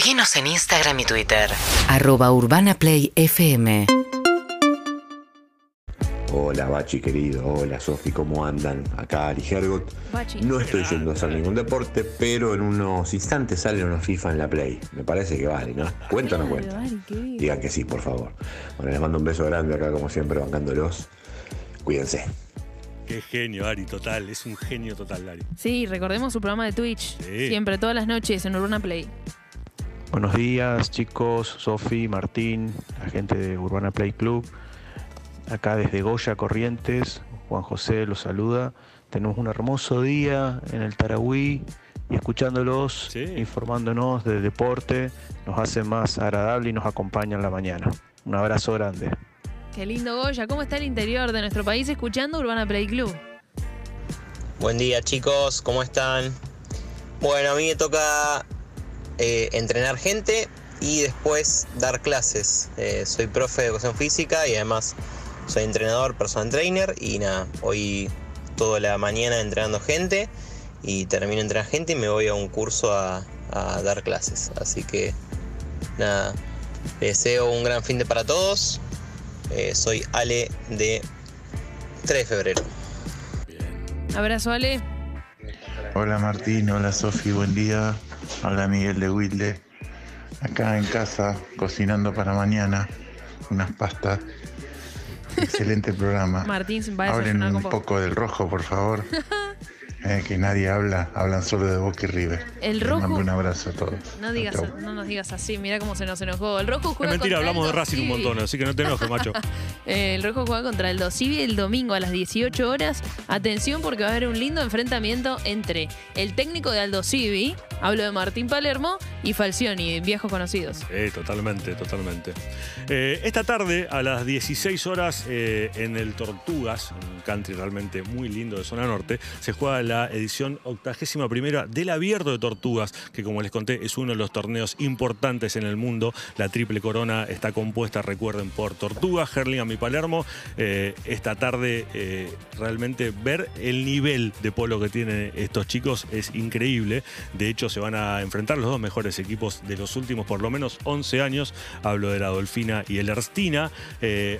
Seguinos en Instagram y Twitter. Arroba Urbana Play FM. Hola Bachi querido, hola Sofi, ¿cómo andan? Acá Ari Hergot. Bachi. No estoy yendo a hacer ningún deporte, pero en unos instantes sale una FIFA en la Play. Me parece que vale, ¿no? ¿Cuenta o no cuenta? Digan que sí, por favor. Bueno, les mando un beso grande acá, como siempre, bancándolos. Cuídense. Qué genio, Ari, total. Es un genio total, Ari. Sí, recordemos su programa de Twitch. Sí. Siempre, todas las noches en Urbana Play. Buenos días chicos, Sofi, Martín, la gente de Urbana Play Club. Acá desde Goya Corrientes, Juan José los saluda. Tenemos un hermoso día en el Tarahui y escuchándolos, Sí. informándonos de deporte, nos hace más agradable y nos acompaña en la mañana. Un abrazo grande. Qué lindo Goya. ¿Cómo está el interior de nuestro país escuchando Urbana Play Club? Buen día chicos, ¿cómo están? Bueno, a mí me toca eh, entrenar gente y después dar clases. Eh, soy profe de educación física y además soy entrenador, personal trainer y nada, hoy toda la mañana entrenando gente y termino de entrenar gente y me voy a un curso a, a dar clases. Así que nada, les deseo un gran fin de para todos. Eh, soy Ale de 3 de febrero. Abrazo, Ale. Hola Martín, hola Sofi, buen día. Hola Miguel de Wilde. Acá en casa, cocinando para mañana unas pastas. Excelente programa. Martín va a Hablen un con poco del rojo, por favor. Eh, que nadie habla, hablan solo de Boca y River. El Les rojo- mando un abrazo a todos. No, digas, Chau, chau. no nos digas así, mira cómo se nos enojó. El rojo Es juega mentira, contra hablamos de el Racing un montón, así que no te enojes, macho. Eh, el rojo juega contra el Dosivi el domingo a las 18 horas. Atención porque va a haber un lindo enfrentamiento entre el técnico de Aldo Civi, hablo de Martín Palermo, y Falcioni, viejos conocidos. Eh, totalmente, totalmente. Eh, esta tarde, a las 16 horas, eh, en el Tortugas, un country realmente muy lindo de zona norte, se juega la edición octagésima primera del Abierto de Tortugas, que como les conté es uno de los torneos importantes en el mundo. La triple corona está compuesta, recuerden, por Tortugas, Hurlingham y Palermo. Eh, esta tarde, realmente ver el nivel de polo que tienen estos chicos es increíble. De hecho, se van a enfrentar los dos mejores equipos de los últimos por lo menos 11 años. Hablo de la Dolfina y el Erstina. Eh,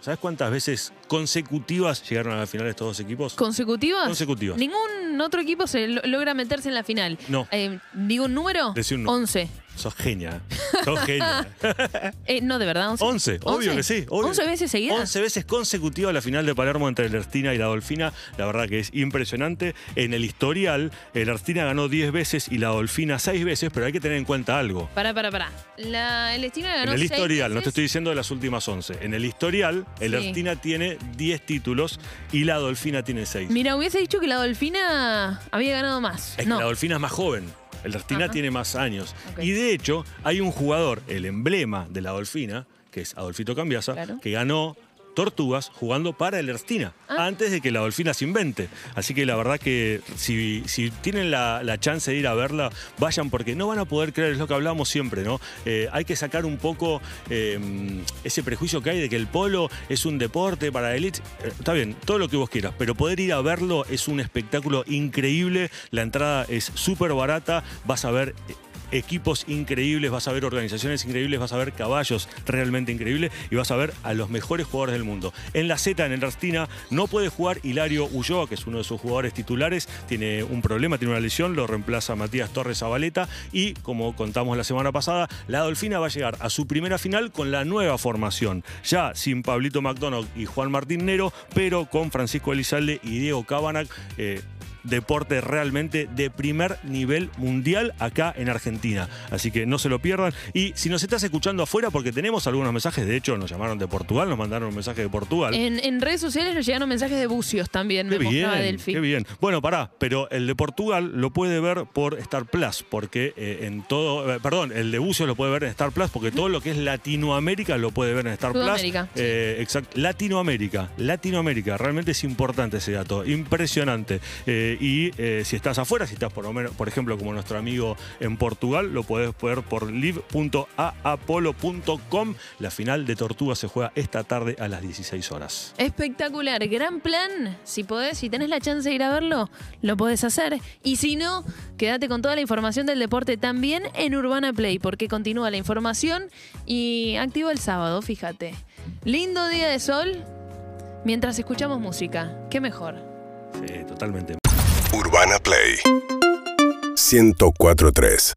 ¿Sabes cuántas veces consecutivas llegaron a la final estos dos equipos? ¿Consecutivas? Consecutivas. Ningún otro equipo se lo- logra meterse en la final. No. Eh, ¿Digo un número? Decí un número. 11. Sos genia. Sos genia. Eh, no, de verdad, 11. 11, obvio que sí. obvio. 11 veces seguidas. 11 veces consecutiva la final de Palermo entre el Erstina y la Dolfina. La verdad que es impresionante. En el historial, el Erstina ganó 10 veces y la Dolfina 6 veces, pero hay que tener en cuenta algo. Pará, pará, pará. La, el Estina ganó En el historial, no te veces. estoy diciendo de las últimas 11. En el historial, el Sí. Erstina tiene 10 títulos y la Dolfina tiene 6. Mira, hubiese dicho que la Dolfina había ganado más. Es no. que la Dolfina es más joven. El Erstina Ajá. tiene más años. Y de hecho, hay un jugador, el emblema de la Dolfina, que es Adolfito Cambiasa, Claro. que ganó Tortugas jugando para el Erstina, Ah. antes de que la Dolfina se invente. Así que la verdad que si, si tienen la, la chance de ir a verla, vayan porque no van a poder creer, es lo que hablamos siempre, ¿no? Eh, hay que sacar un poco eh, ese prejuicio que hay de que el polo es un deporte para élite. Eh, está bien, todo lo que vos quieras, pero poder ir a verlo es un espectáculo increíble. La entrada es súper barata, vas a ver equipos increíbles, vas a ver organizaciones increíbles, vas a ver caballos realmente increíbles y vas a ver a los mejores jugadores del mundo. En la Z, en el Erstina, no puede jugar Hilario Ulloa, que es uno de sus jugadores titulares, tiene un problema, tiene una lesión, lo reemplaza Matías Torres Zabaleta y, como contamos la semana pasada, la Dolfina va a llegar a su primera final con la nueva formación, ya sin Pablito McDonald y Juan Martín Nero, pero con Francisco Elizalde y Diego Cabanac. eh, deporte realmente de primer nivel mundial acá en Argentina. Así que no se lo pierdan. Y si nos estás escuchando afuera, porque tenemos algunos mensajes, de hecho nos llamaron de Portugal, nos mandaron un mensaje de Portugal. En, en redes sociales nos llegaron mensajes de bucios también, Qué me bien, Delphi. qué bien. Bueno, pará, pero el de Portugal lo puede ver por Star Plus, porque eh, en todo, eh, perdón, el de Bucios lo puede ver en Star Plus, porque todo lo que es Latinoamérica lo puede ver en Star Sudamérica, Plus. Eh, exacto, Latinoamérica, Latinoamérica, realmente es importante ese dato, impresionante. Eh, Eh, y eh, si estás afuera, si estás por lo menos, por ejemplo, como nuestro amigo en Portugal, lo podés ver por live.aapolo.com. La final de Tortuga se juega esta tarde a las 16 horas. Espectacular, gran plan. Si podés, si tenés la chance de ir a verlo, lo podés hacer. Y si no, quédate con toda la información del deporte también en Urbana Play, porque continúa la información y activo el sábado, fíjate. Lindo día de sol mientras escuchamos música. Qué mejor. Sí, totalmente. Urbana Play. 1043